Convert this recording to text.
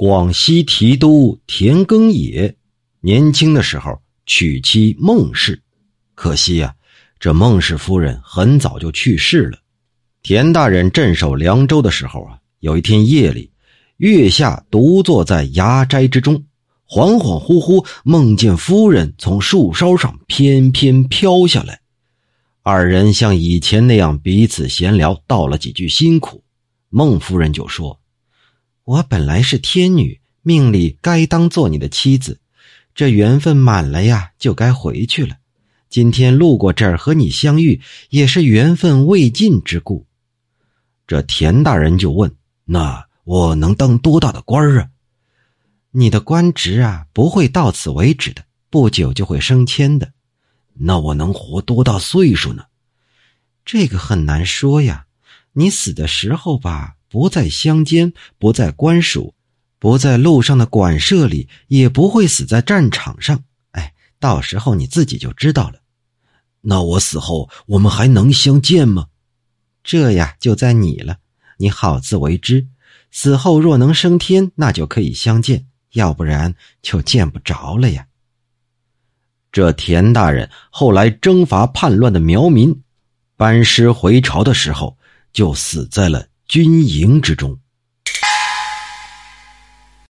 广西提督田耕野年轻的时候娶妻孟氏，可惜呀，这孟氏夫人很早就去世了。田大人镇守凉州的时候啊，有一天夜里，月下独坐在崖斋之中，恍恍惚惚梦见夫人从树梢上翩翩飘下来。二人像以前那样彼此闲聊，道了几句辛苦。孟夫人就说：“我本来是天女，命里该当做你的妻子，这缘分满了呀，就该回去了。今天路过这儿和你相遇，也是缘分未尽之故。”这田大人就问：“那我能当多大的官儿啊？”“你的官职啊，不会到此为止的，不久就会升迁的。”那我能活多大岁数呢？这个很难说呀。你死的时候吧，不在乡间，不在官署，不在路上的馆舍里，也不会死在战场上。哎，到时候你自己就知道了。那我死后，我们还能相见吗？这呀，就在你了。你好自为之。死后若能升天，那就可以相见；要不然就见不着了呀。这田大人后来征伐叛乱的苗民，班师回朝的时候，就死在了军营之中。